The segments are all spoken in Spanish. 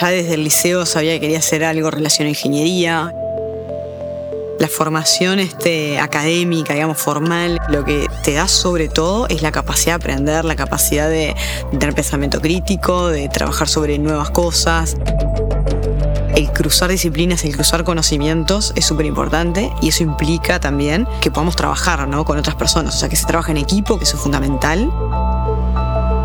ya desde el liceo sabía que quería hacer algo relacionado a ingeniería. La formación este, académica, digamos, formal, lo que te da sobre todo es la capacidad de aprender, la capacidad de tener pensamiento crítico, de trabajar sobre nuevas cosas. El cruzar disciplinas, el cruzar conocimientos es súper importante y eso implica también que podamos trabajar ¿no? con otras personas, o sea, que se trabaja en equipo, que eso es fundamental.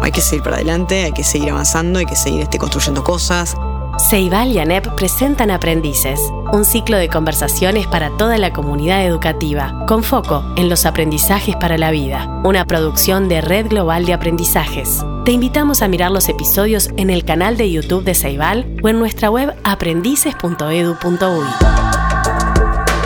Hay que seguir para adelante, hay que seguir avanzando, hay que seguir este, construyendo cosas. Ceibal y ANEP presentan Aprendices, un ciclo de conversaciones para toda la comunidad educativa, con foco en los aprendizajes para la vida, una producción de Red Global de Aprendizajes. Te invitamos a mirar los episodios en el canal de YouTube de Ceibal o en nuestra web aprendices.edu.uy.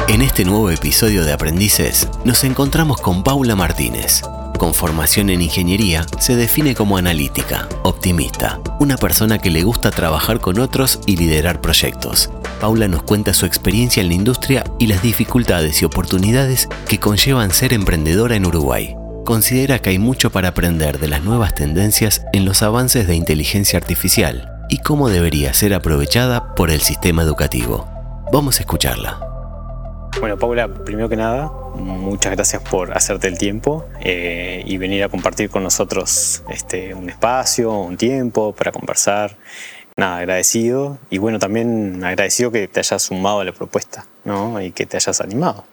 En este nuevo episodio de Aprendices nos encontramos con Paula Martínez, con formación en ingeniería, se define como analítica, optimista, una persona que le gusta trabajar con otros y liderar proyectos. Paula nos cuenta su experiencia en la industria y las dificultades y oportunidades que conllevan ser emprendedora en Uruguay. Considera que hay mucho para aprender de las nuevas tendencias en los avances de inteligencia artificial y cómo debería ser aprovechada por el sistema educativo. Vamos a escucharla. Bueno, Paula, primero que nada, muchas gracias por hacerte el tiempo eh, y venir a compartir con nosotros este, un espacio, un tiempo para conversar. Nada, agradecido y bueno, también agradecido que te hayas sumado a la propuesta ¿no? y que te hayas animado.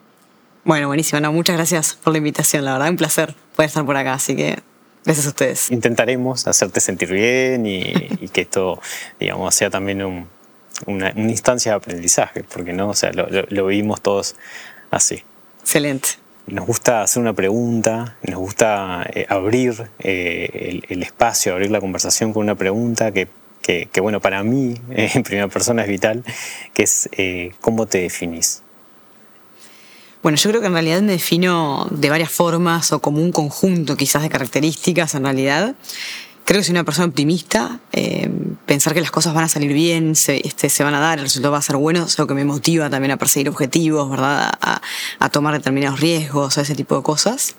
Bueno, buenísimo. No, muchas gracias por la invitación. La verdad, un placer poder estar por acá. Así que gracias a ustedes. Intentaremos hacerte sentir bien y, y que esto, digamos, sea también un, una, instancia de aprendizaje, porque no, o sea, lo, lo, vivimos todos así. Excelente. Nos gusta hacer una pregunta, nos gusta eh, abrir eh, el, espacio, abrir la conversación con una pregunta que, que, bueno, para mí, en primera persona es vital, que es eh, ¿cómo te definís? Bueno, yo creo que en realidad me defino de varias formas o como un conjunto quizás de características en realidad. Creo que soy una persona optimista, eh, pensar que las cosas van a salir bien, se, este, se van a dar, el resultado va a ser bueno, es algo que me motiva también a perseguir objetivos, ¿verdad? A, a tomar determinados riesgos, a ese tipo de cosas.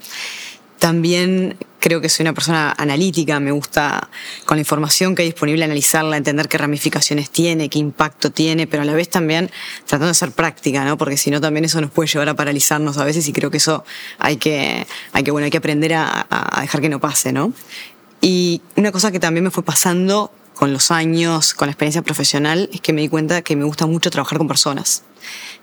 También creo que soy una persona analítica, me gusta con la información que hay disponible analizarla, entender qué ramificaciones tiene, qué impacto tiene, pero a la vez también tratando de ser práctica, ¿no? Porque si no también eso nos puede llevar a paralizarnos a veces y creo que eso hay que, hay que, bueno, hay que aprender a, a dejar que no pase, ¿no? Y una cosa que también me fue pasando con los años, con la experiencia profesional, es que me di cuenta que me gusta mucho trabajar con personas.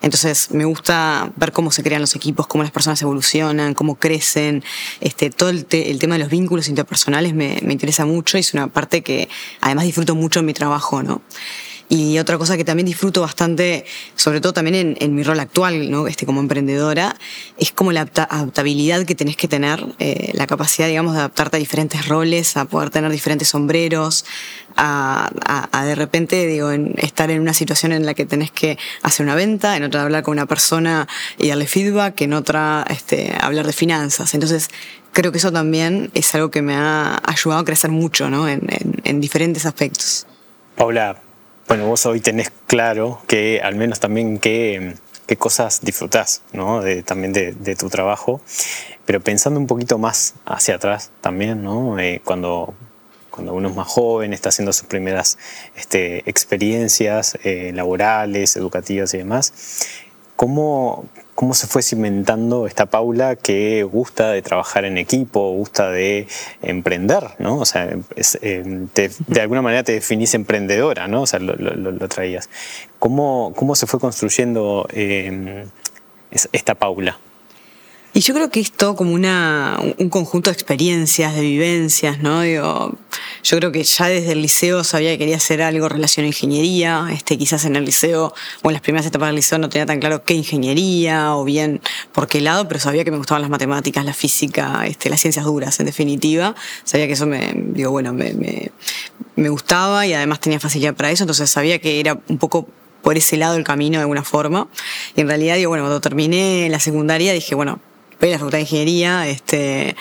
Entonces me gusta ver cómo se crean los equipos, cómo las personas evolucionan, cómo crecen. Este, todo el, el tema de los vínculos interpersonales me, me, interesa mucho y es una parte que además disfruto mucho en mi trabajo, ¿no? Y otra cosa que también disfruto bastante, sobre todo también en, mi rol actual, ¿no? este, como emprendedora, es como la adaptabilidad que tenés que tener, eh, la capacidad, digamos, de adaptarte a diferentes roles, a poder tener diferentes sombreros, a, de repente, digo, estar en una situación en la que tenés que hacer una venta, en otra hablar con una persona y darle feedback, en otra este, hablar de finanzas. Entonces, creo que eso también es algo que me ha ayudado a crecer mucho, ¿no? En diferentes aspectos. Paula, bueno, vos hoy tenés claro que al menos también qué, qué cosas disfrutás, ¿no? De, también de, de, tu trabajo, pero pensando un poquito más hacia atrás también, ¿no? Eh, cuando, cuando uno es más joven, está haciendo sus primeras este, experiencias eh, laborales, educativas y demás, ¿cómo, cómo se fue cimentando esta Paula que gusta de trabajar en equipo, gusta de emprender, ¿no? O sea, eh, de alguna manera te definís emprendedora, ¿no? O sea, lo traías. ¿Cómo, ¿Cómo, se fue construyendo eh, esta Paula? Y yo creo que es como una, un conjunto de experiencias, de vivencias, ¿no? Digo, yo creo que ya desde el liceo sabía que quería hacer algo relacionado a ingeniería, este, quizás en el liceo, o en las primeras etapas del liceo no tenía tan claro qué ingeniería, o bien por qué lado, pero sabía que me gustaban las matemáticas, la física, este, las ciencias duras, en definitiva. Sabía que eso me, digo, bueno, me, me, me gustaba y además tenía facilidad para eso, entonces sabía que era un poco por ese lado el camino de alguna forma. Y en realidad, digo, bueno, cuando terminé la secundaria dije, bueno, voy la facultad de ingeniería, este,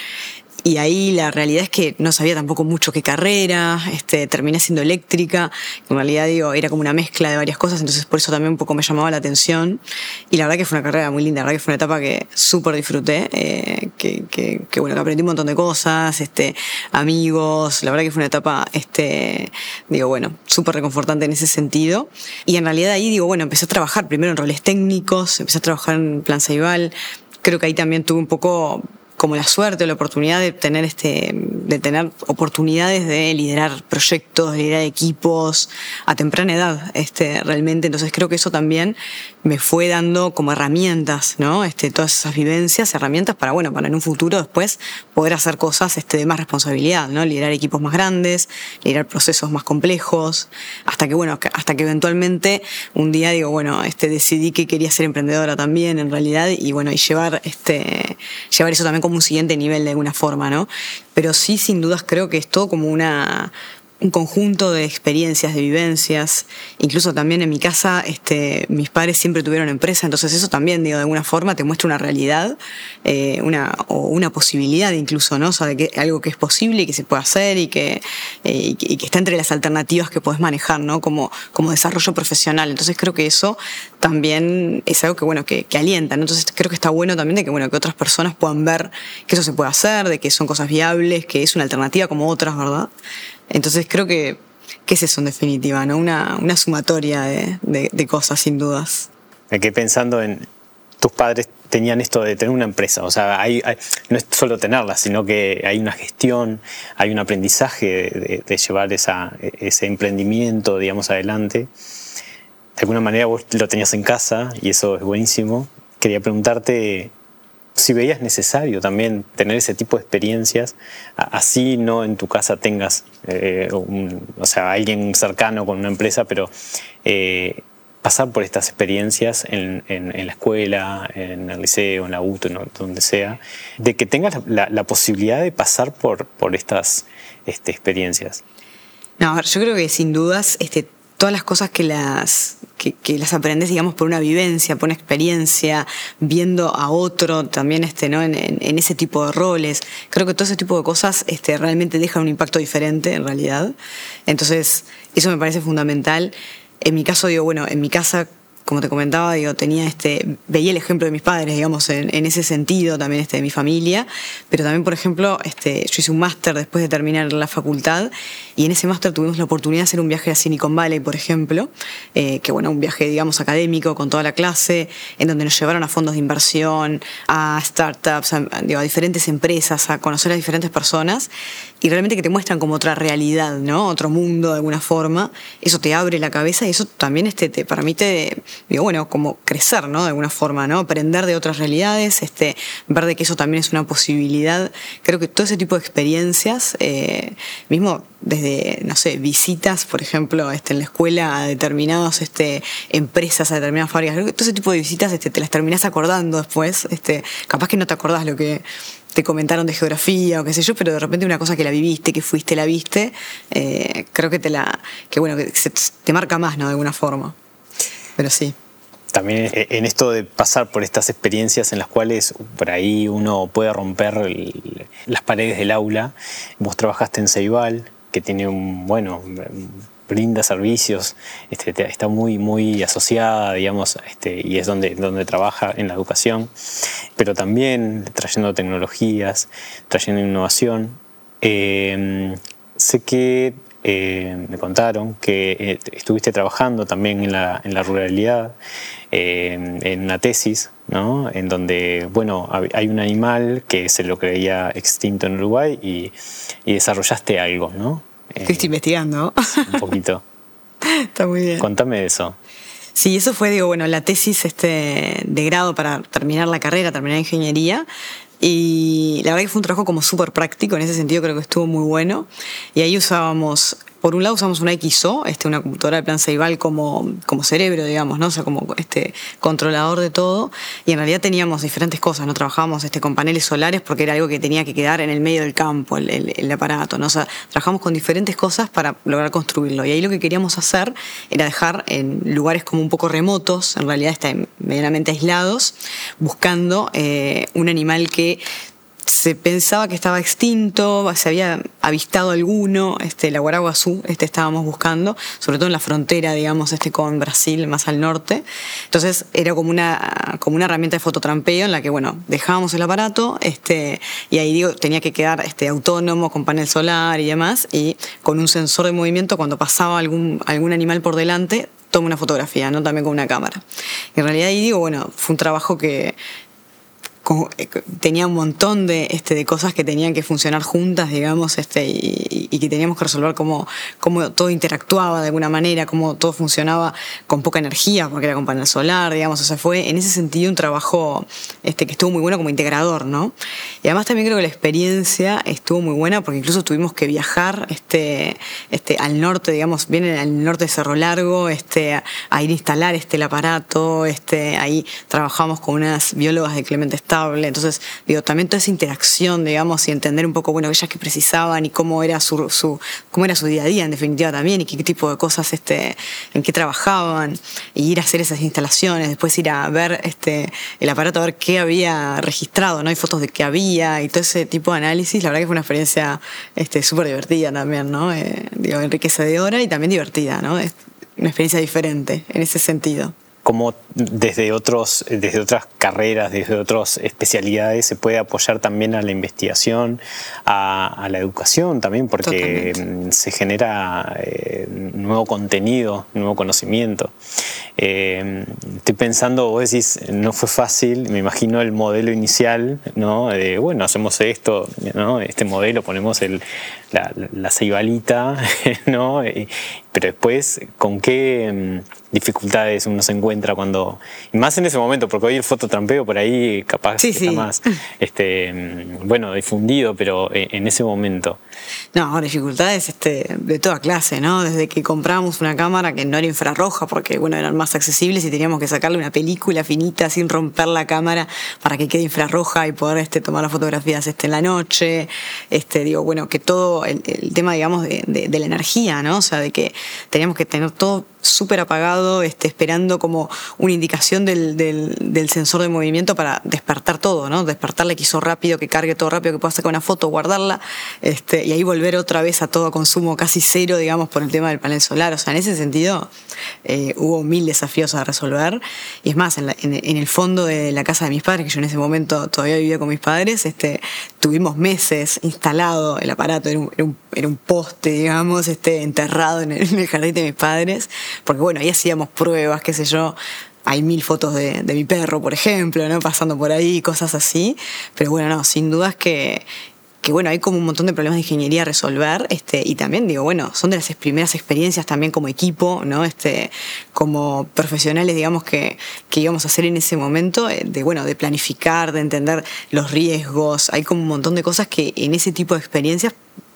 y ahí la realidad es que no sabía tampoco mucho qué carrera, este, terminé siendo eléctrica, en realidad digo, era como una mezcla de varias cosas, entonces por eso también un poco me llamaba la atención. Y la verdad que fue una carrera muy linda, la verdad que fue una etapa que súper disfruté, eh, que, que, que, bueno, que aprendí un montón de cosas, este, amigos, la verdad que fue una etapa, este, digo, bueno, súper reconfortante en ese sentido. Y en realidad ahí digo, bueno, empecé a trabajar primero en roles técnicos, empecé a trabajar en Plan Ceibal, creo que ahí también tuve un poco como la suerte o la oportunidad de tener este de tener oportunidades de liderar proyectos, de liderar equipos a temprana edad, este realmente, entonces creo que eso también me fue dando como herramientas, ¿no? Este todas esas vivencias, herramientas para bueno, para en un futuro después poder hacer cosas este de más responsabilidad, ¿no? Liderar equipos más grandes, liderar procesos más complejos, hasta que bueno, hasta que eventualmente un día digo, bueno, este decidí que quería ser emprendedora también en realidad y bueno, y llevar este llevar eso también como un siguiente nivel de alguna forma, ¿no? Pero sí, sin dudas, creo que es todo como una, un conjunto de experiencias, de vivencias. Incluso también en mi casa, este, mis padres siempre tuvieron empresa, entonces eso también, digo, de alguna forma te muestra una realidad, eh, una, o una posibilidad incluso, ¿no? O sea, de que algo que es posible y que se puede hacer y que, eh, y que está entre las alternativas que puedes manejar, ¿no? Como, como desarrollo profesional. Entonces creo que eso también es algo que, bueno, que, que alienta, ¿no? Entonces creo que está bueno también de que, bueno, que otras personas puedan ver que eso se puede hacer, de que son cosas viables, que es una alternativa como otras, ¿verdad? Entonces creo que, que es eso en definitiva, ¿no? Una, una sumatoria de, de, cosas, sin dudas. Me quedé pensando en tus padres tenían esto de tener una empresa, o sea, hay, no es solo tenerla, sino que hay una gestión, hay un aprendizaje de, de llevar esa, ese emprendimiento, digamos, adelante. De alguna manera vos lo tenías en casa y eso es buenísimo. Quería preguntarte si veías necesario también tener ese tipo de experiencias, así no en tu casa tengas, eh, o sea, alguien cercano con una empresa, pero eh, pasar por estas experiencias en, la escuela, en el liceo, en la UTO, donde sea, de que tengas la, la posibilidad de pasar por, por estas este, experiencias. No, a ver, yo creo que sin dudas este, todas las cosas que las, que, las aprendes, digamos, por una vivencia, por una experiencia, viendo a otro también este, ¿no? En, ese tipo de roles. Creo que todo ese tipo de cosas este, realmente dejan un impacto diferente en realidad. Entonces, eso me parece fundamental. En mi caso, digo, bueno, en mi casa como te comentaba, digo, tenía este, veía el ejemplo de mis padres, digamos, en, en ese sentido, también este, de mi familia, pero también, por ejemplo, este, yo hice un máster después de terminar la facultad y en ese máster tuvimos la oportunidad de hacer un viaje a Silicon Valley, por ejemplo, eh, que bueno, un viaje, digamos, académico con toda la clase, en donde nos llevaron a fondos de inversión, a startups, a, digo, a diferentes empresas, a conocer a diferentes personas y realmente que te muestran como otra realidad, ¿no? Otro mundo de alguna forma. Eso te abre la cabeza y eso también este, te permite, digo, bueno, como crecer, ¿no? De alguna forma, ¿no? Aprender de otras realidades, este, ver de que eso también es una posibilidad. Creo que todo ese tipo de experiencias, eh, mismo desde, no sé, visitas, por ejemplo, este, en la escuela a determinadas este, empresas, a determinadas fábricas, creo que todo ese tipo de visitas este, te las terminás acordando después. Este, capaz que no te acordás lo que te comentaron de geografía o qué sé yo, pero de repente una cosa que la viviste, que fuiste, la viste, eh, creo que te la, que bueno, que se, te marca más, ¿no? De alguna forma. Pero sí. También en esto de pasar por estas experiencias en las cuales por ahí uno puede romper el, las paredes del aula. Vos trabajaste en Ceibal, que tiene un, bueno, brinda servicios, este, está muy, muy asociada, digamos, este, y es donde, donde trabaja en la educación, pero también trayendo tecnologías, trayendo innovación. Eh, sé que eh, me contaron que eh, estuviste trabajando también en la, en la ruralidad, eh, en una tesis, ¿no? en donde bueno, hay un animal que se lo creía extinto en Uruguay y, y desarrollaste algo, ¿no? Estoy investigando. Un poquito. Está muy bien. Contame eso. Sí, eso fue, digo, bueno, la tesis este, de grado para terminar la carrera, terminar ingeniería. Y la verdad que fue un trabajo como súper práctico, en ese sentido creo que estuvo muy bueno. Y ahí usábamos, por un lado usamos una XO, este, una computadora de plan Ceibal como, como cerebro, digamos, ¿no? Como este controlador de todo. Y en realidad teníamos diferentes cosas, ¿no? Trabajábamos este, con paneles solares porque era algo que tenía que quedar en el medio del campo, el, aparato, ¿no? Trabajamos con diferentes cosas para lograr construirlo. Y ahí lo que queríamos hacer era dejar en lugares como un poco remotos, en realidad está medianamente aislados, buscando eh, un animal que se pensaba que estaba extinto, se había avistado alguno, este, la Guaraguazú este, estábamos buscando, sobre todo en la frontera, digamos, este, con Brasil, más al norte. Entonces era como una, como una herramienta de fototrampeo en la que, bueno, dejábamos el aparato este, y ahí digo, tenía que quedar este, autónomo, con panel solar y demás, y con un sensor de movimiento, cuando pasaba algún, algún animal por delante, toma una fotografía, ¿no? También con una cámara. En realidad ahí digo, bueno, fue un trabajo que tenía un montón de, este, de cosas que tenían que funcionar juntas, digamos, este, y, que teníamos que resolver cómo, cómo, todo interactuaba de alguna manera, cómo todo funcionaba con poca energía, porque era con panel solar, digamos, o sea, fue en ese sentido un trabajo este, que estuvo muy bueno como integrador, ¿no? Y además también creo que la experiencia estuvo muy buena porque incluso tuvimos que viajar este, este, al norte, digamos, vienen al norte de Cerro Largo, este, a, ir a instalar este, el aparato, este, ahí trabajamos con unas biólogas de Clemente entonces, digo, también toda esa interacción, digamos, y entender un poco, bueno, ellas que precisaban y cómo era su, cómo era su día a día, en definitiva, también, y qué, tipo de cosas, este, en qué trabajaban, y ir a hacer esas instalaciones, después ir a ver este, el aparato, a ver qué había registrado, ¿no? Hay fotos de qué había y todo ese tipo de análisis, la verdad que fue una experiencia este, súper divertida también, ¿no? Eh, digo, enriquecedora y también divertida, ¿no? Es una experiencia diferente en ese sentido cómo desde, otros, desde otras carreras, desde otras especialidades se puede apoyar también a la investigación, a, la educación también, porque mm, se genera eh, nuevo contenido, nuevo conocimiento. Eh, estoy pensando, vos decís, no fue fácil, me imagino el modelo inicial, ¿no? De, bueno, hacemos esto, ¿no? Este modelo, ponemos el, la, la ceibalita, ¿no? Pero después, ¿con qué mm, dificultades uno se encuentra cuando. más en ese momento, porque hoy el fototrampeo por ahí capaz está más este, mm, bueno, difundido, pero eh, en ese momento. No, dificultades este, de toda clase, ¿no? Desde que compramos una cámara que no era infrarroja, porque bueno, eran más accesibles y teníamos que sacarle una película finita sin romper la cámara para que quede infrarroja y poder este, tomar las fotografías este, en la noche. Este, digo, bueno, que todo el, tema, digamos, de, de la energía, ¿no? O sea, de que teníamos que tener todo súper apagado, este, esperando como una indicación del, del, sensor de movimiento para despertar todo, ¿no? Despertarle que hizo rápido, que cargue todo rápido, que pueda sacar una foto, guardarla, este, y ahí volver otra vez a todo consumo casi cero, digamos, por el tema del panel solar. O sea, en ese sentido eh, hubo mil desafíos a resolver. Y es más, en, en, el fondo de la casa de mis padres, que yo en ese momento todavía vivía con mis padres, este, tuvimos meses instalado el aparato, era un, era un, poste, digamos, este, enterrado en el, en el jardín de mis padres porque bueno, ahí hacíamos pruebas, qué sé yo, hay mil fotos de, mi perro, por ejemplo, ¿no? Pasando por ahí, cosas así. Pero bueno, no, sin dudas que, que bueno, hay como un montón de problemas de ingeniería a resolver, este, y también digo, bueno, son de las primeras experiencias también como equipo, ¿no? Este, como profesionales, digamos, que, que íbamos a hacer en ese momento, eh, de bueno, de planificar, de entender los riesgos, hay como un montón de cosas que en ese tipo de experiencias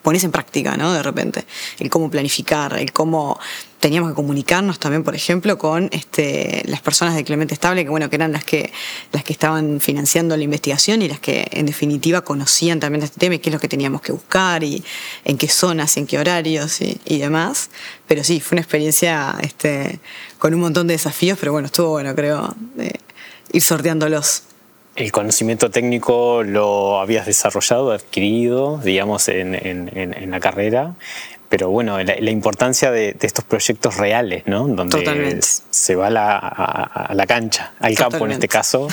pones en práctica, ¿no? De repente, el cómo planificar, el cómo teníamos que comunicarnos también, por ejemplo, con este, las personas de Clemente Estable, que bueno, que eran las que, las que estaban financiando la investigación y las que en definitiva conocían también este tema y qué es lo que teníamos que buscar y en qué zonas y en qué horarios y, demás. Pero sí, fue una experiencia este, con un montón de desafíos, pero bueno, estuvo bueno, creo, ir sorteándolos el conocimiento técnico lo habías desarrollado, adquirido, digamos, en, en, la carrera, pero bueno, la, importancia de, estos proyectos reales, ¿no? Donde se va a la, cancha, al campo en este caso,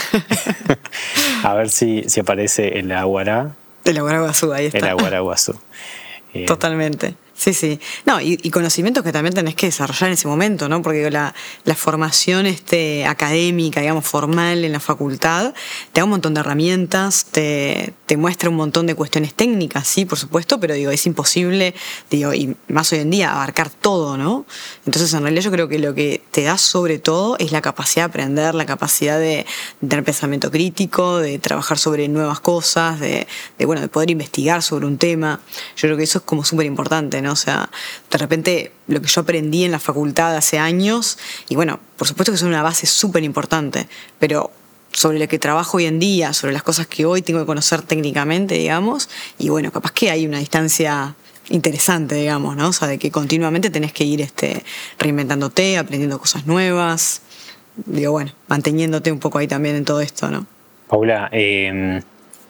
a ver si, si aparece el aguará. El aguaraguazú, ahí está. El aguaraguazú. Totalmente. Sí, sí. No, y, conocimientos que también tenés que desarrollar en ese momento, ¿no? Porque la, formación este, académica, digamos, formal en la facultad, te da un montón de herramientas, te, te, muestra un montón de cuestiones técnicas, sí, por supuesto, pero digo, es imposible, digo, y más hoy en día, abarcar todo, ¿no? Entonces, en realidad yo creo que lo que te da sobre todo es la capacidad de aprender, la capacidad de, tener pensamiento crítico, de trabajar sobre nuevas cosas, de, de, bueno, de poder investigar sobre un tema. Yo creo que eso es como súper importante, o sea, de repente lo que yo aprendí en la facultad hace años, y bueno, por supuesto que es una base súper importante, pero sobre lo que trabajo hoy en día, sobre las cosas que hoy tengo que conocer técnicamente, digamos, y bueno, capaz que hay una distancia interesante, digamos, ¿no? O sea, de que continuamente tenés que ir este, reinventándote, aprendiendo cosas nuevas, digo, bueno, manteniéndote un poco ahí también en todo esto, ¿no? Paula, eh,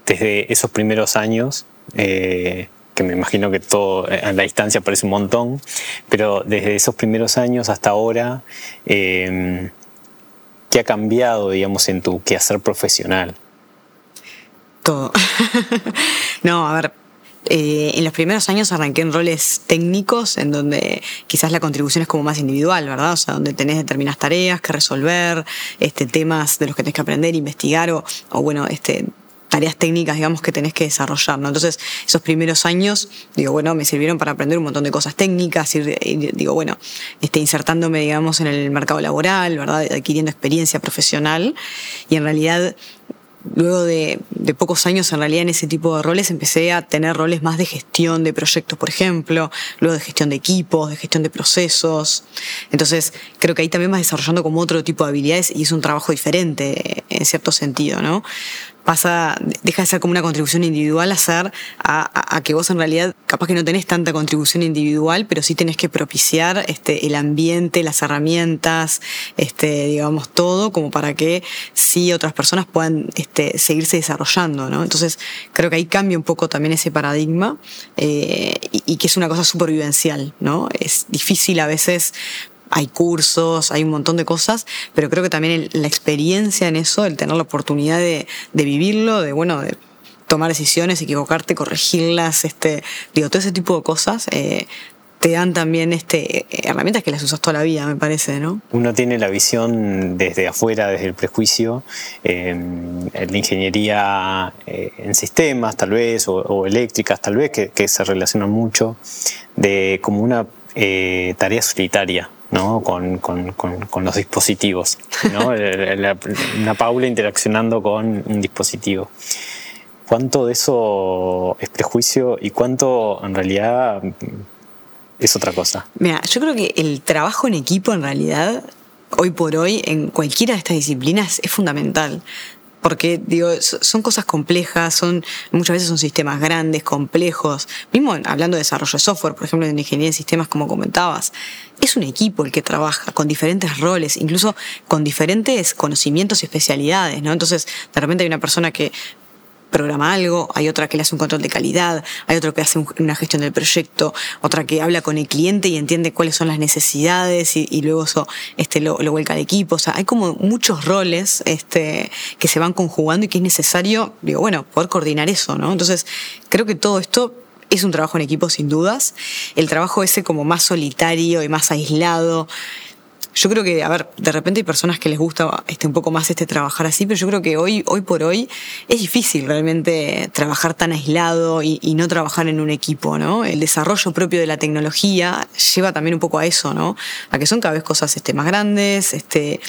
desde esos primeros años, eh, que me imagino que todo a la distancia parece un montón, pero desde esos primeros años hasta ahora, eh, ¿qué ha cambiado, digamos, en tu quehacer profesional? Todo. no, a ver, eh, en los primeros años arranqué en roles técnicos, en donde quizás la contribución es como más individual, ¿verdad? O sea, donde tenés determinadas tareas que resolver, este, temas de los que tenés que aprender, investigar, o, o bueno, este, tareas técnicas, digamos, que tenés que desarrollar, ¿no? Entonces, esos primeros años, digo, bueno, me sirvieron para aprender un montón de cosas técnicas, ir, digo, bueno, este, insertándome, digamos, en el mercado laboral, ¿verdad? Adquiriendo experiencia profesional, y en realidad luego de, pocos años en realidad en ese tipo de roles empecé a tener roles más de gestión de proyectos, por ejemplo, luego de gestión de equipos, de gestión de procesos. Entonces creo que ahí también vas desarrollando como otro tipo de habilidades y es un trabajo diferente en cierto sentido, ¿no? Pasa, deja de ser como una contribución individual a ser a, que vos en realidad capaz que no tenés tanta contribución individual, pero sí tenés que propiciar este, el ambiente, las herramientas, este, digamos, todo, como para que sí otras personas puedan este, seguirse desarrollando, ¿no? Entonces, creo que ahí cambia un poco también ese paradigma eh, y, que es una cosa supervivencial, ¿no? Es difícil a veces hay cursos, hay un montón de cosas, pero creo que también la experiencia en eso, el tener la oportunidad de, vivirlo, de bueno, de tomar decisiones, equivocarte, corregirlas, este, digo, todo ese tipo de cosas, eh, te dan también este, herramientas que las usas toda la vida, me parece, ¿no? Uno tiene la visión desde afuera, desde el prejuicio, en la ingeniería eh, en sistemas, tal vez, o, eléctricas, tal vez, que, se relacionan mucho, de como una eh, tarea solitaria, ¿no? con, con, con, los dispositivos. ¿no? una Paula interaccionando con un dispositivo. ¿Cuánto de eso es prejuicio y cuánto en realidad es otra cosa? Mira, yo creo que el trabajo en equipo en realidad, hoy por hoy, en cualquiera de estas disciplinas, es fundamental porque digo, son cosas complejas, son muchas veces son sistemas grandes, complejos. Mismo hablando de desarrollo de software, por ejemplo, en ingeniería de sistemas, como comentabas, es un equipo el que trabaja con diferentes roles, incluso con diferentes conocimientos y especialidades, ¿no? Entonces, de repente hay una persona que programa algo, hay otra que le hace un control de calidad, hay otro que hace una gestión del proyecto, otra que habla con el cliente y entiende cuáles son las necesidades y, luego eso este, lo, lo, vuelca al equipo. O sea, hay como muchos roles este, que se van conjugando y que es necesario, digo, bueno, poder coordinar eso, ¿no? Entonces, creo que todo esto es un trabajo en equipo sin dudas. El trabajo ese como más solitario y más aislado, yo creo que, a ver, de repente hay personas que les gusta este, un poco más este trabajar así, pero yo creo que hoy, hoy por hoy es difícil realmente trabajar tan aislado y, no trabajar en un equipo, ¿no? El desarrollo propio de la tecnología lleva también un poco a eso, ¿no? A que son cada vez cosas este, más grandes, este,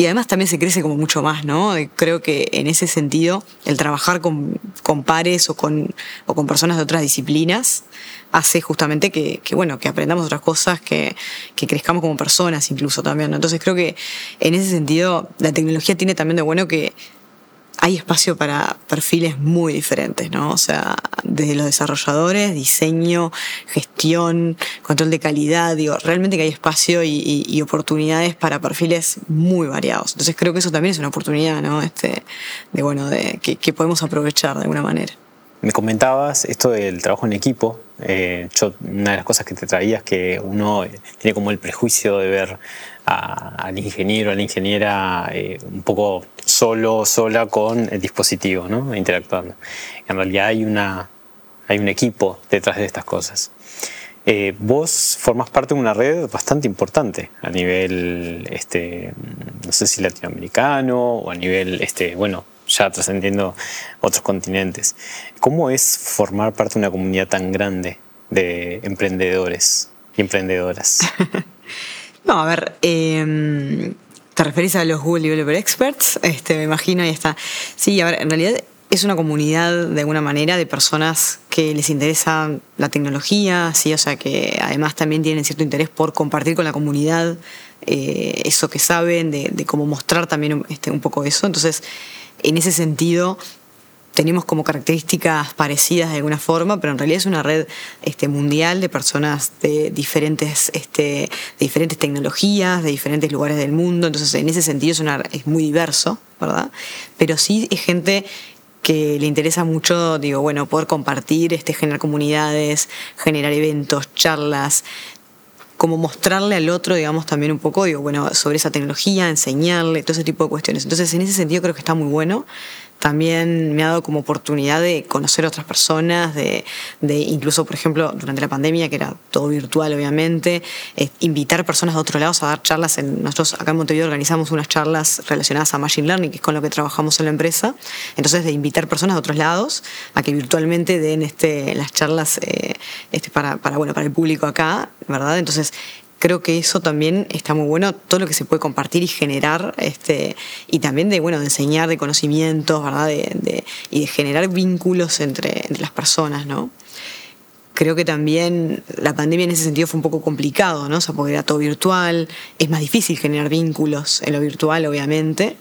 y además también se crece como mucho más, ¿no? Creo que en ese sentido, el trabajar con, con pares o con, o con personas de otras disciplinas hace justamente que, bueno, que aprendamos otras cosas, que, que, crezcamos como personas incluso también. Entonces creo que en ese sentido la tecnología tiene también de bueno que hay espacio para perfiles muy diferentes, ¿no? O sea, desde los desarrolladores, diseño, gestión, control de calidad, digo, realmente que hay espacio y, oportunidades para perfiles muy variados. Entonces creo que eso también es una oportunidad, ¿no? Este, de bueno, de que, podemos aprovechar de alguna manera. Me comentabas esto del trabajo en equipo. Eh, yo, una de las cosas que te traía es que uno tiene como el prejuicio de ver al ingeniero, a la ingeniera eh, un poco solo, sola con el dispositivo, ¿no? interactuando. En realidad hay, una, hay un equipo detrás de estas cosas. Eh, vos formas parte de una red bastante importante a nivel, este, no sé si latinoamericano o a nivel, este, bueno, ya trascendiendo otros continentes. ¿Cómo es formar parte de una comunidad tan grande de emprendedores y emprendedoras? no, a ver, em, te referís a los Google Developer Experts, este, me imagino, y está. Sí, a ver, en realidad es una comunidad de alguna manera de personas que les interesa la tecnología, sí, o sea que además también tienen cierto interés por compartir con la comunidad eh, eso que saben, de, de, cómo mostrar también este, un poco eso. Entonces, en ese sentido tenemos como características parecidas de alguna forma, pero en realidad es una red este, mundial de personas de diferentes, este, de diferentes tecnologías, de diferentes lugares del mundo, entonces en ese sentido es, una, es muy diverso, ¿verdad? Pero sí es gente que le interesa mucho, digo, bueno, poder compartir, este, generar comunidades, generar eventos, charlas, como mostrarle al otro, digamos, también un poco, digo, bueno, sobre esa tecnología, enseñarle, todo ese tipo de cuestiones. Entonces, en ese sentido creo que está muy bueno también me ha dado como oportunidad de conocer a otras personas, de, de incluso, por ejemplo, durante la pandemia, que era todo virtual, obviamente, eh, invitar personas de otros lados a dar charlas. En, nosotros acá en Montevideo organizamos unas charlas relacionadas a Machine Learning, que es con lo que trabajamos en la empresa. Entonces, de invitar personas de otros lados a que virtualmente den este, las charlas eh, este, para, para, bueno, para el público acá, ¿verdad? Entonces, creo que eso también está muy bueno, todo lo que se puede compartir y generar, este, y también de, bueno, de enseñar de conocimientos, ¿verdad? De, y de generar vínculos entre, entre las personas, ¿no? Creo que también la pandemia en ese sentido fue un poco complicado, ¿no? O sea, porque era todo virtual, es más difícil generar vínculos en lo virtual, obviamente.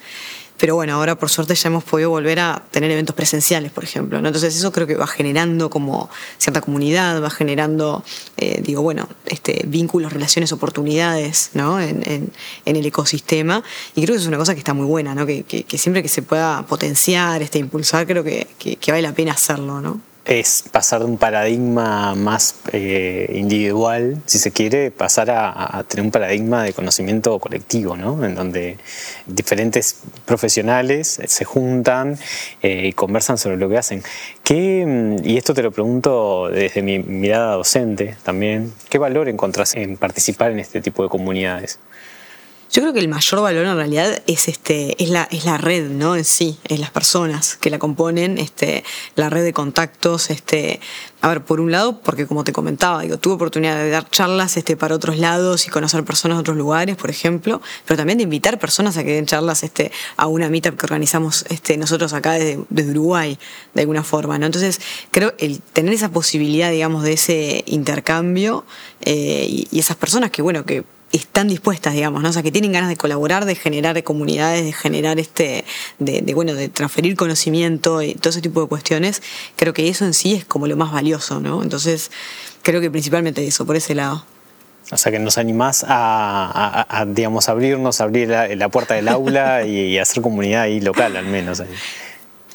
Pero bueno, ahora por suerte ya hemos podido volver a tener eventos presenciales, por ejemplo. Entonces eso creo que va generando como cierta comunidad, va generando, eh, digo, bueno, este, vínculos, relaciones, oportunidades ¿no? en, el ecosistema. Y creo que es una cosa que está muy buena, ¿no? que siempre que se pueda potenciar, este, impulsar, creo que, que vale la pena hacerlo. ¿no? Es pasar de un paradigma más eh, individual, si se quiere, pasar a, tener un paradigma de conocimiento colectivo, ¿no? En donde diferentes profesionales se juntan eh, y conversan sobre lo que hacen. ¿Qué, y esto te lo pregunto desde mi mirada docente también, ¿qué valor encontrás en participar en este tipo de comunidades? Yo creo que el mayor valor en realidad es este, es la, es la red, ¿no? En sí, es las personas que la componen, este, la red de contactos, este, a ver, por un lado, porque como te comentaba, digo, tuve oportunidad de dar charlas este, para otros lados y conocer personas de otros lugares, por ejemplo, pero también de invitar personas a que den charlas este, a una meetup que organizamos este, nosotros acá desde, desde Uruguay, de alguna forma, ¿no? Entonces, creo el tener esa posibilidad, digamos, de ese intercambio eh, y, y esas personas que, bueno, que están dispuestas, digamos, ¿no? O sea, que tienen ganas de colaborar, de generar comunidades, de generar este, de, de, bueno, de transferir conocimiento y todo ese tipo de cuestiones, creo que eso en sí es como lo más valioso, ¿no? Entonces, creo que principalmente eso, por ese lado. O sea, que nos animás a, digamos, abrirnos, abrir la, la puerta del aula y, hacer comunidad ahí local, al menos.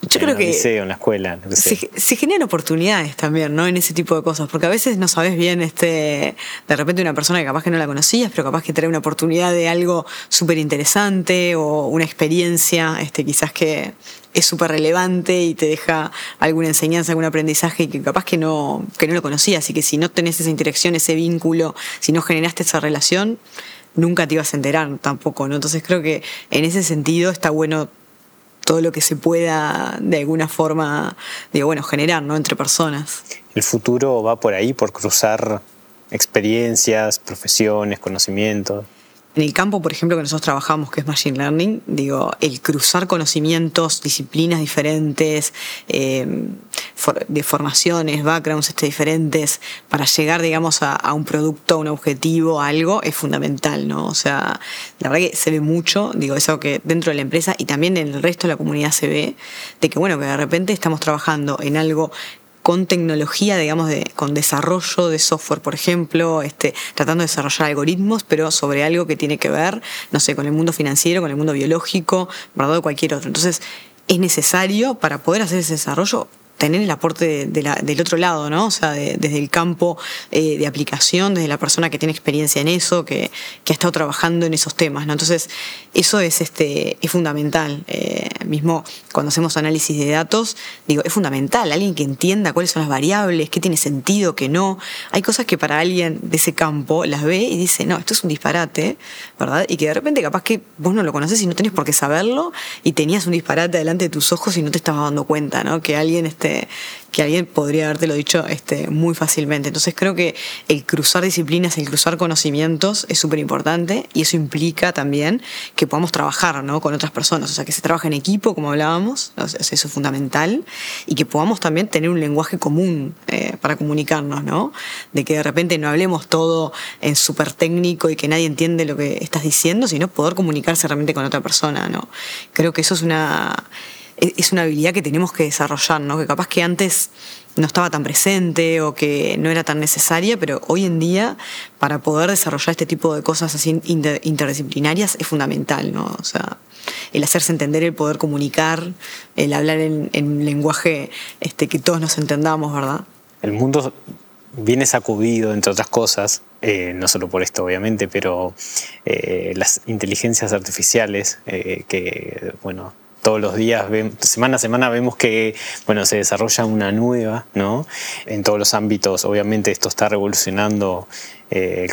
Yo en creo que liceo, en la escuela. Sé. se, se, generan oportunidades también, ¿no? En ese tipo de cosas, porque a veces no sabes bien, este, de repente una persona que capaz que no la conocías, pero capaz que trae una oportunidad de algo súper interesante o una experiencia, este, quizás que es súper relevante y te deja alguna enseñanza, algún aprendizaje que capaz que no, que no lo conocías y que si no tenés esa interacción, ese vínculo, si no generaste esa relación, nunca te ibas a enterar tampoco, ¿no? Entonces creo que en ese sentido está bueno todo lo que se pueda de alguna forma, digo, bueno, generar, ¿no? Entre personas. El futuro va por ahí, por cruzar experiencias, profesiones, conocimientos. En el campo, por ejemplo, que nosotros trabajamos, que es Machine Learning, digo, el cruzar conocimientos, disciplinas diferentes, eh, for, de formaciones, backgrounds este, diferentes, para llegar, digamos, a, a, un producto, a un objetivo, a algo, es fundamental, ¿no? O sea, la verdad que se ve mucho, digo, eso que dentro de la empresa y también en el resto de la comunidad se ve, de que, bueno, que de repente estamos trabajando en algo con tecnología, digamos, de, con desarrollo de software, por ejemplo, este, tratando de desarrollar algoritmos, pero sobre algo que tiene que ver, no sé, con el mundo financiero, con el mundo biológico, ¿verdad? O cualquier otro. Entonces, es necesario para poder hacer ese desarrollo tener el aporte del otro lado, ¿no? O sea, de, desde el campo eh, de aplicación, desde la persona que tiene experiencia en eso, que, que, ha estado trabajando en esos temas, ¿no? Entonces, eso es, este, es fundamental. Eh, mismo cuando hacemos análisis de datos, digo, es fundamental, alguien que entienda cuáles son las variables, qué tiene sentido, qué no. Hay cosas que para alguien de ese campo las ve y dice, no, esto es un disparate, ¿verdad? Y que de repente capaz que vos no lo conoces y no tenés por qué saberlo y tenías un disparate delante de tus ojos y no te estabas dando cuenta, ¿no? Que alguien este, que alguien podría habértelo dicho este, muy fácilmente. Entonces creo que el cruzar disciplinas, el cruzar conocimientos es súper importante y eso implica también que podamos trabajar ¿no? con otras personas, o sea, que se trabaje en equipo, como hablábamos, o sea, eso es fundamental, y que podamos también tener un lenguaje común eh, para comunicarnos, ¿no? De que de repente no hablemos todo en súper técnico y que nadie entiende lo que estás diciendo, sino poder comunicarse realmente con otra persona, ¿no? Creo que eso es una es una habilidad que tenemos que desarrollar, ¿no? Que capaz que antes no estaba tan presente o que no era tan necesaria, pero hoy en día para poder desarrollar este tipo de cosas así interdisciplinarias es fundamental, ¿no? O sea, el hacerse entender, el poder comunicar, el hablar en, en lenguaje este, que todos nos entendamos, ¿verdad? El mundo viene sacudido, entre otras cosas, eh, no solo por esto obviamente, pero eh, las inteligencias artificiales eh, que, bueno, todos los días, semana a semana vemos que bueno, se desarrolla una nueva, ¿no? En todos los ámbitos, obviamente esto está revolucionando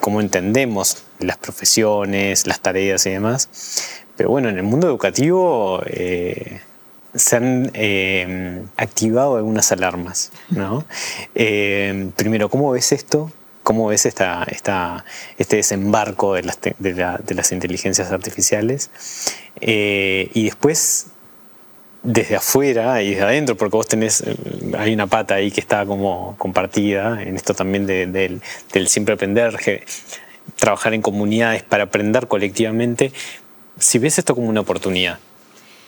cómo entendemos las profesiones, las tareas y demás. Pero bueno, en el mundo educativo se han eh, activado algunas alarmas. ¿no? Eh, primero, ¿cómo ves esto? ¿Cómo ves esta, esta, este desembarco de las, de, las inteligencias artificiales? Eh, y después, desde afuera y desde adentro, porque vos tenés, hay una pata ahí que está como compartida, en esto también del, del siempre aprender, trabajar en comunidades para aprender colectivamente, si ves esto como una oportunidad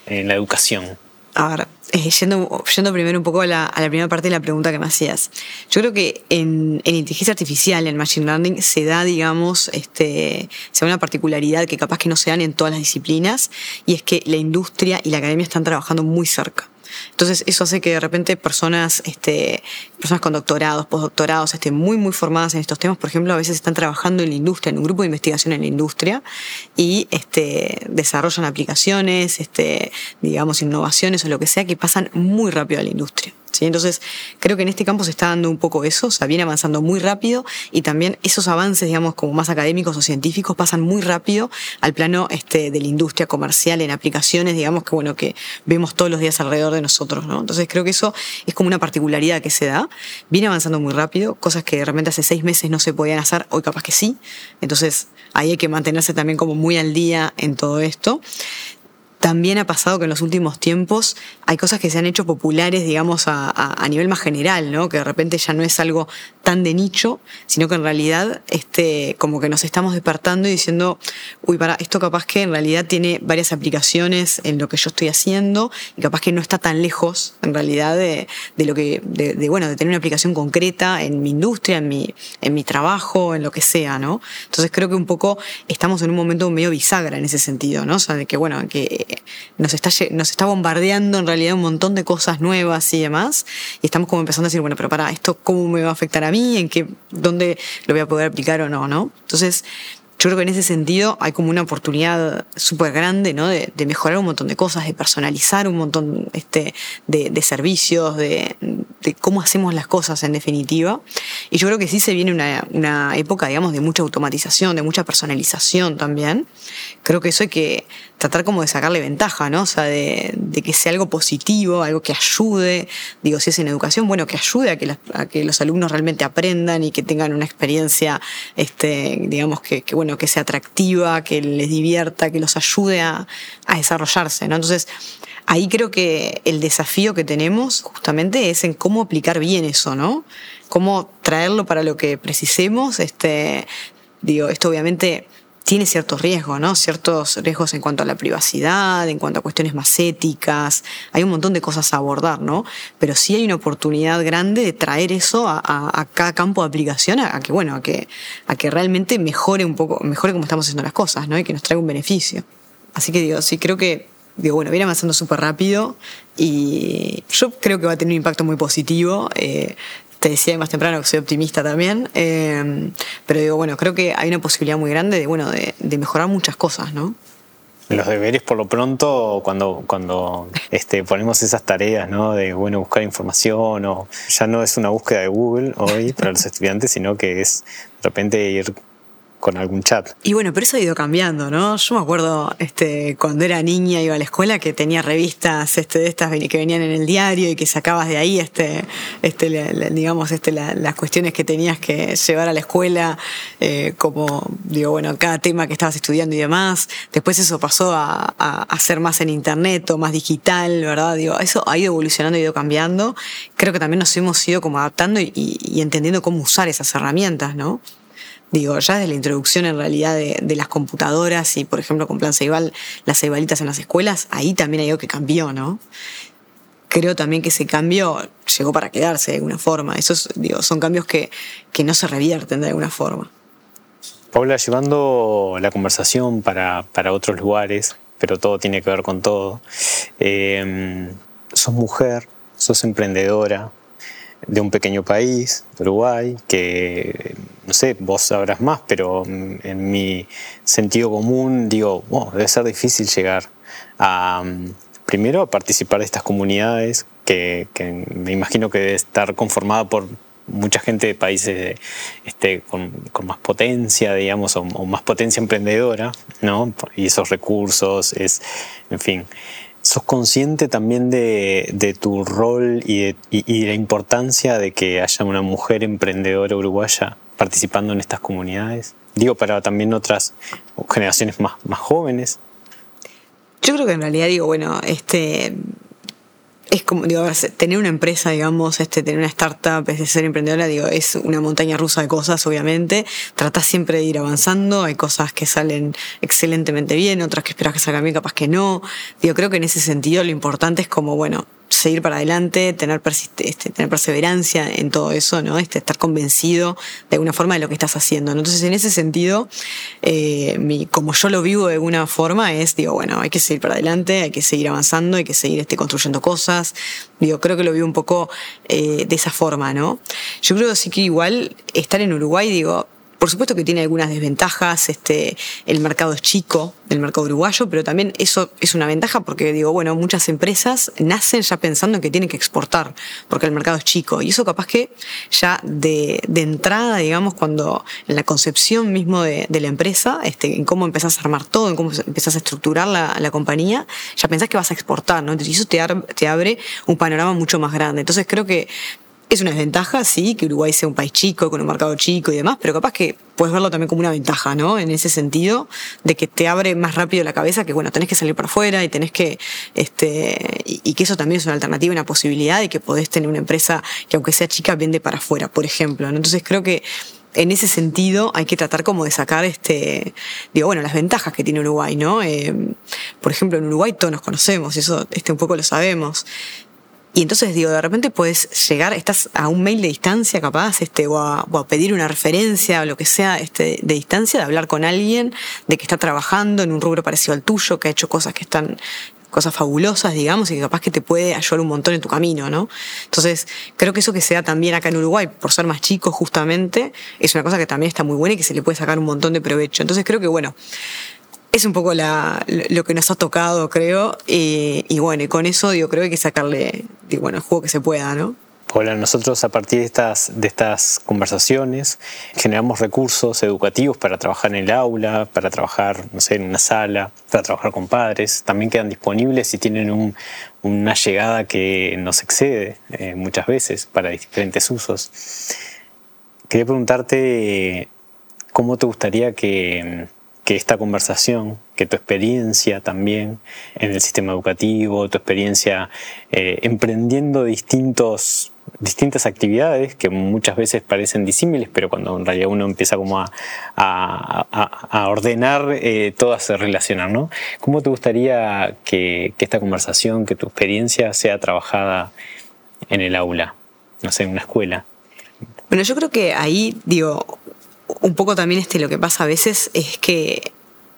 en la educación, Ahora, eh, yendo, yendo, primero un poco a la, primera parte de la pregunta que me hacías. Yo creo que en, inteligencia artificial, en machine learning, se da, digamos, este, se da una particularidad que capaz que no se dan en todas las disciplinas, y es que la industria y la academia están trabajando muy cerca. Entonces eso hace que de repente personas, este, personas con doctorados, postdoctorados, estén muy, muy formadas en estos temas, por ejemplo, a veces están trabajando en la industria, en un grupo de investigación en la industria y este, desarrollan aplicaciones, este, digamos, innovaciones o lo que sea que pasan muy rápido a la industria. Entonces, creo que en este campo se está dando un poco eso, o sea, viene avanzando muy rápido y también esos avances, digamos, como más académicos o científicos pasan muy rápido al plano este, de la industria comercial en aplicaciones, digamos, que bueno, que vemos todos los días alrededor de nosotros, ¿no? Entonces, creo que eso es como una particularidad que se da. Viene avanzando muy rápido, cosas que de repente hace seis meses no se podían hacer, hoy capaz que sí. Entonces, ahí hay que mantenerse también como muy al día en todo esto. También ha pasado que en los últimos tiempos hay cosas que se han hecho populares, digamos, a, nivel más general, ¿no? Que de repente ya no es algo tan de nicho, sino que en realidad, este, como que nos estamos despertando y diciendo, uy, para, esto capaz que en realidad tiene varias aplicaciones en lo que yo estoy haciendo y capaz que no está tan lejos, en realidad, de, lo que, de, bueno, de tener una aplicación concreta en mi industria, en mi, en mi trabajo, en lo que sea, ¿no? Entonces creo que un poco estamos en un momento medio bisagra en ese sentido, ¿no? O sea, de que, bueno, que nos está, nos está bombardeando en realidad un montón de cosas nuevas y demás, y estamos como empezando a decir, bueno, pero para, ¿esto cómo me va a afectar a mí? ¿En qué, dónde lo voy a poder aplicar o no, no? Entonces, yo creo que en ese sentido hay como una oportunidad súper grande, ¿no? De, mejorar un montón de cosas, de personalizar un montón este, de, servicios, de, cómo hacemos las cosas en definitiva. Y yo creo que sí se viene una, una época, digamos, de mucha automatización, de mucha personalización también. Creo que eso hay que tratar como de sacarle ventaja, ¿no? O sea, de, que sea algo positivo, algo que ayude, digo, si es en educación, bueno, que ayude a que, los alumnos realmente aprendan y que tengan una experiencia, este, digamos, que, que bueno, que sea atractiva, que les divierta, que los ayude a, desarrollarse, ¿no? Entonces, ahí creo que el desafío que tenemos justamente es en cómo aplicar bien eso, ¿no? Cómo traerlo para lo que precisemos, este, digo, esto obviamente tiene ciertos riesgos, ¿no? Ciertos riesgos en cuanto a la privacidad, en cuanto a cuestiones más éticas. Hay un montón de cosas a abordar, ¿no? Pero sí hay una oportunidad grande de traer eso a, cada campo de aplicación, a, que, bueno, a que, a que realmente mejore un poco, mejore cómo estamos haciendo las cosas, ¿no? Y que nos traiga un beneficio. Así que digo, sí, creo que, digo, bueno, viene avanzando súper rápido y yo creo que va a tener un impacto muy positivo. Eh, te decía más temprano que soy optimista también, eh, pero digo, bueno, creo que hay una posibilidad muy grande de, bueno, de, mejorar muchas cosas, ¿no? Los deberes, por lo pronto, cuando, cuando este, ponemos esas tareas, ¿no? De, bueno, buscar información, o ya no es una búsqueda de Google hoy para los estudiantes, sino que es de repente ir con algún chat. Y bueno, pero eso ha ido cambiando, ¿no? Yo me acuerdo este, cuando era niña, iba a la escuela, que tenía revistas este, de estas que venían en el diario y que sacabas de ahí, este, este, digamos, este, las cuestiones que tenías que llevar a la escuela, eh, como, digo, bueno, cada tema que estabas estudiando y demás. Después eso pasó a, a, ser más en internet o más digital, ¿verdad? Digo, eso ha ido evolucionando, ha ido cambiando. Creo que también nos hemos ido como adaptando y, y entendiendo cómo usar esas herramientas, ¿no? Digo, ya desde la introducción en realidad de, las computadoras y, por ejemplo, con Plan Ceibal, las ceibalitas en las escuelas, ahí también hay algo que cambió, ¿no? creo también que ese cambio llegó para quedarse de alguna forma. Esos digo, son cambios que, que no se revierten de alguna forma. Paula, llevando la conversación para, para otros lugares, pero todo tiene que ver con todo. Eh, sos mujer, sos emprendedora de un pequeño país, Uruguay, que no sé, vos sabrás más, pero en mi sentido común digo, debe ser difícil llegar a, primero, a participar de estas comunidades que, me imagino que debe estar conformada por mucha gente de países este, con, más potencia, digamos, o, más potencia emprendedora, ¿no? Y esos recursos, es, en fin. ¿Sos consciente también de, tu rol y, de, la importancia de que haya una mujer emprendedora uruguaya participando en estas comunidades? Digo, para también otras generaciones más, más jóvenes. Yo creo que en realidad digo, bueno, este es como, digo, tener una empresa, digamos, este, tener una startup, es de ser emprendedora, digo, es una montaña rusa de cosas, obviamente. Tratás siempre de ir avanzando, hay cosas que salen excelentemente bien, otras que esperas que salgan bien, capaz que no. Digo, creo que en ese sentido lo importante es como, bueno, seguir para adelante, tener, este, tener perseverancia en todo eso, ¿no? Este, estar convencido de alguna forma de lo que estás haciendo. Entonces, en ese sentido, eh, como yo lo vivo de alguna forma, es, digo, bueno, hay que seguir para adelante, hay que seguir avanzando, hay que seguir este, construyendo cosas. Digo, creo que lo vivo un poco eh, de esa forma, ¿no? Yo creo sí que igual estar en Uruguay, digo, por supuesto que tiene algunas desventajas, este, el mercado es chico, el mercado uruguayo, pero también eso es una ventaja porque digo, bueno, muchas empresas nacen ya pensando en que tienen que exportar, porque el mercado es chico. Y eso capaz que ya de, entrada, digamos, cuando en la concepción mismo de, la empresa, este, en cómo empezás a armar todo, en cómo empezás a estructurar la, compañía, ya pensás que vas a exportar, ¿no? Entonces eso te abre un panorama mucho más grande. Entonces creo que es una desventaja, sí, que Uruguay sea un país chico, con un mercado chico y demás, pero capaz que puedes verlo también como una ventaja, ¿no? En ese sentido, de que te abre más rápido la cabeza, que bueno, tenés que salir para afuera y tenés que, este, y, que eso también es una alternativa, una posibilidad y que podés tener una empresa que aunque sea chica vende para afuera, por ejemplo. Entonces creo que en ese sentido hay que tratar como de sacar este, digo, bueno, las ventajas que tiene Uruguay, ¿no? Eh, por ejemplo, en Uruguay todos nos conocemos, eso este un poco lo sabemos. Y entonces digo, de repente puedes llegar, estás a un mail de distancia capaz, este, o a, pedir una referencia o lo que sea este, de distancia, de hablar con alguien, de que está trabajando en un rubro parecido al tuyo, que ha hecho cosas que están cosas fabulosas, digamos, y que capaz que te puede ayudar un montón en tu camino, ¿no? Entonces, creo que eso que sea también acá en Uruguay, por ser más chico justamente, es una cosa que también está muy buena y que se le puede sacar un montón de provecho. Entonces, creo que, bueno, es un poco lo que nos ha tocado, creo. Y, bueno, y con eso digo, creo que hay que sacarle bueno, el juego que se pueda, ¿no? Hola, nosotros a partir de estas, de estas conversaciones generamos recursos educativos para trabajar en el aula, para trabajar, no sé, en una sala, para trabajar con padres. También quedan disponibles y tienen una llegada que nos excede eh, muchas veces para diferentes usos. Quería preguntarte cómo te gustaría que que esta conversación, que tu experiencia también en el sistema educativo, tu experiencia eh, emprendiendo distintos, distintas actividades que muchas veces parecen disímiles, pero cuando en realidad uno empieza como a, a, ordenar, eh, todas se relacionan, ¿no? ¿Cómo te gustaría que, que esta conversación, que tu experiencia sea trabajada en el aula, no sé, en una escuela? Bueno, yo creo que ahí, digo, un poco también este, lo que pasa a veces es que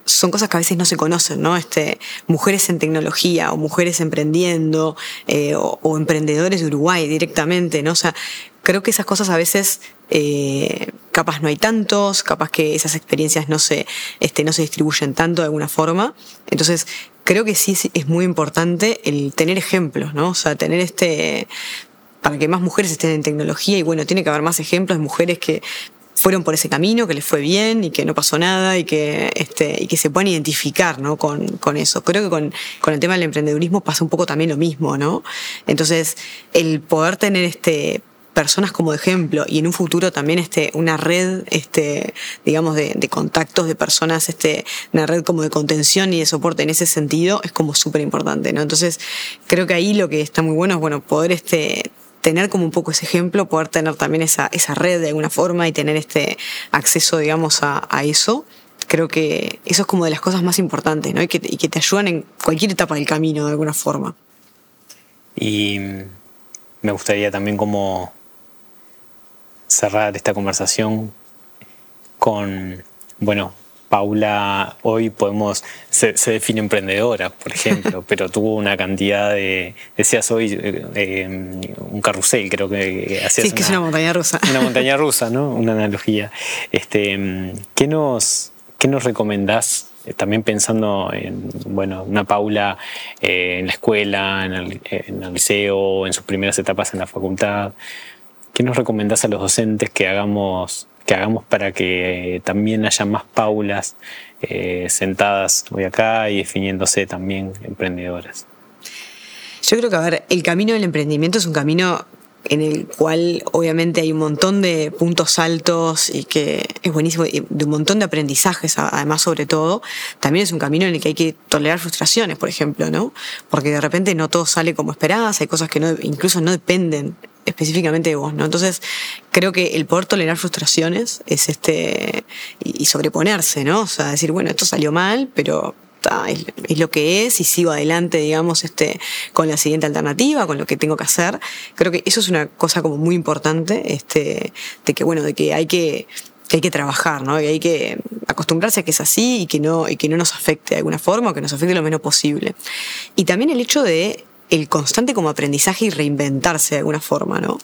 son cosas que a veces no se conocen, ¿no? Este, mujeres en tecnología o mujeres emprendiendo eh, o, emprendedores de Uruguay directamente, ¿no? O sea, creo que esas cosas a veces eh, capaz no hay tantos, capaz que esas experiencias no se, este, no se distribuyen tanto de alguna forma. Entonces, creo que sí es muy importante el tener ejemplos, ¿no? O sea, tener este para que más mujeres estén en tecnología y bueno, tiene que haber más ejemplos de mujeres que fueron por ese camino, que les fue bien y que no pasó nada y que, este, y que se puedan identificar ¿no? con, con eso. Creo que con, con, el tema del emprendedurismo pasa un poco también lo mismo, ¿no? Entonces, el poder tener este personas como ejemplo y en un futuro también este una red este digamos de, de contactos de personas este una red como de contención y de soporte en ese sentido es como súper importante no entonces creo que ahí lo que está muy bueno es bueno poder este tener como un poco ese ejemplo, poder tener también esa, esa red de alguna forma y tener este acceso, digamos, a, eso. Creo que eso es como de las cosas más importantes, ¿no? Y que, y que te ayudan en cualquier etapa del camino de alguna forma. Y me gustaría también como cerrar esta conversación con, bueno, Paula hoy podemos, se, define emprendedora, por ejemplo, pero tuvo una cantidad de, decías hoy, eh, eh, un carrusel, creo que hacías. Sí, que es una montaña rusa. Una montaña rusa, ¿no? Una analogía. Este, ¿qué, nos, ¿Qué nos recomendás? Eh, también pensando en, bueno, una Paula en la escuela, en el, en el liceo, en sus primeras etapas en la facultad. ¿Qué nos recomendás a los docentes que hagamos que hagamos para que también haya más paulas eh, sentadas hoy acá y definiéndose también emprendedoras. Yo creo que, a ver, el camino del emprendimiento es un camino en el cual obviamente hay un montón de puntos altos y que es buenísimo, y de un montón de aprendizajes, además sobre todo, también es un camino en el que hay que tolerar frustraciones, por ejemplo, ¿no? Porque de repente no todo sale como esperabas, hay cosas que incluso no dependen específicamente de vos, ¿no? Entonces, creo que el poder tolerar frustraciones es este, y, sobreponerse, ¿no? O sea, decir, bueno, esto salió mal, pero es, lo que es y sigo adelante, digamos, este, con la siguiente alternativa, con lo que tengo que hacer. Creo que eso es una cosa como muy importante, este, de que, bueno, de que hay que, que hay que trabajar, ¿no? Y hay que acostumbrarse a que es así y que no, y que no nos afecte de alguna forma o que nos afecte lo menos posible. Y también el hecho de el constante como aprendizaje y reinventarse de alguna forma, ¿no?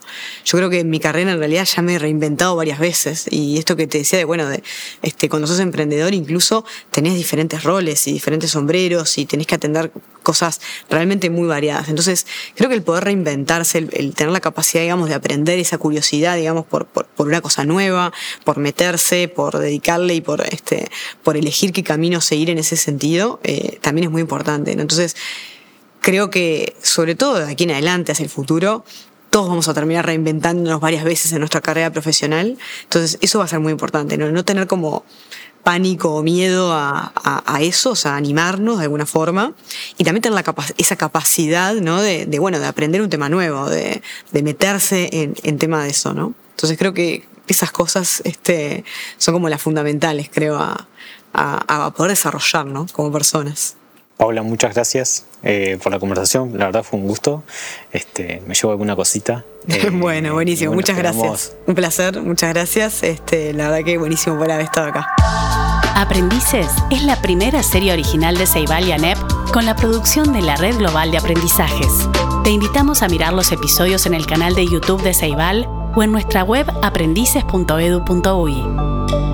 Yo creo que en mi carrera en realidad ya me he reinventado varias veces y esto que te decía de, bueno, de, este, cuando sos emprendedor incluso tenés diferentes roles y diferentes sombreros y tenés que atender cosas realmente muy variadas. Entonces, creo que el poder reinventarse, el, tener la capacidad, digamos, de aprender esa curiosidad, digamos, por, por, una cosa nueva, por meterse, por dedicarle y por, este, por elegir qué camino seguir en ese sentido, eh, también es muy importante, ¿no? Entonces, creo que, sobre todo de aquí en adelante, hacia el futuro, todos vamos a terminar reinventándonos varias veces en nuestra carrera profesional. Entonces, eso va a ser muy importante, no, no tener como pánico o miedo a, a, eso, o sea, animarnos de alguna forma y también tener la esa capacidad, ¿no? De, de, bueno, de aprender un tema nuevo, de, de meterse en, en, tema de eso, ¿no? Entonces creo que esas cosas este, son como las fundamentales, creo, a, a, poder desarrollar, ¿no? Como personas. Paula, muchas gracias eh, por la conversación. La verdad fue un gusto. Este, me llevo alguna cosita. Eh, bueno, buenísimo. muchas gracias. Un placer. Muchas gracias. Este, la verdad que buenísimo por haber estado acá. Aprendices es la primera serie original de Ceibal y ANEP con la producción de la Red Global de Aprendizajes. Te invitamos a mirar los episodios en el canal de YouTube de Ceibal o en nuestra web aprendices.edu.ui.